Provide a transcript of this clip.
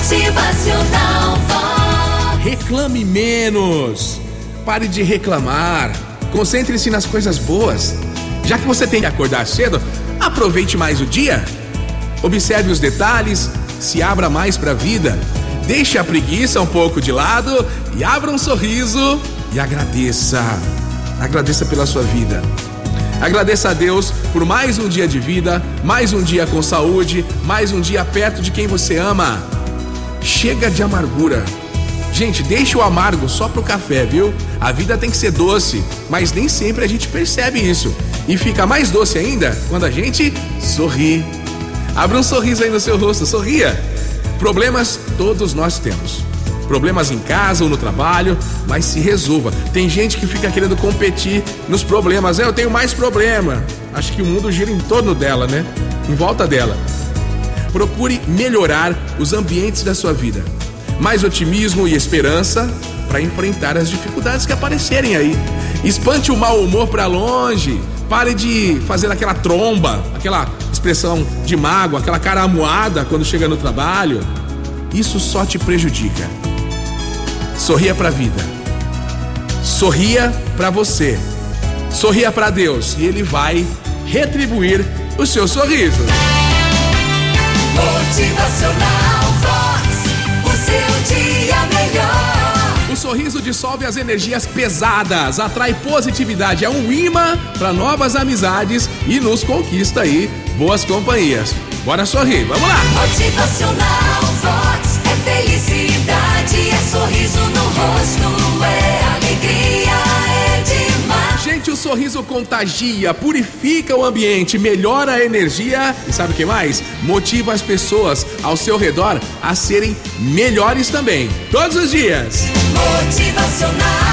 Motivacional Vox. Reclame menos. Pare de reclamar. Concentre-se nas coisas boas. Já que você tem que acordar cedo, aproveite mais o dia. Observe os detalhes, se abra mais para a vida. Deixe a preguiça um pouco de lado e abra um sorriso e agradeça. Agradeça pela sua vida. Agradeça a Deus por mais um dia de vida, mais um dia com saúde, mais um dia perto de quem você ama. Chega de amargura. Gente, deixa o amargo só pro café, viu? A vida tem que ser doce, mas nem sempre a gente percebe isso. E fica mais doce ainda quando a gente sorri. Abra um sorriso aí no seu rosto, sorria. Problemas todos nós temos. Problemas em casa ou no trabalho, mas se resolva. Tem gente que fica querendo competir nos problemas. É, eu tenho mais problema. Acho que o mundo gira em torno dela, né? Em volta dela. Procure melhorar os ambientes da sua vida. Mais otimismo e esperança para enfrentar as dificuldades que aparecerem aí. Espante o mau humor para longe. Pare de fazer aquela tromba, aquela expressão de mágoa, aquela cara amuada quando chega no trabalho. Isso só te prejudica. Sorria para a vida. Sorria para você. Sorria para Deus e ele vai retribuir o seu sorriso. Motivacional Vox. O seu dia melhor. O sorriso dissolve as energias pesadas, atrai positividade, é um imã para novas amizades e nos conquista aí boas companhias. Bora sorrir, vamos lá! Motivacional Vox. Sorriso contagia, purifica o ambiente, melhora a energia e sabe o que mais? Motiva as pessoas ao seu redor a serem melhores também. Todos os dias. Motivacional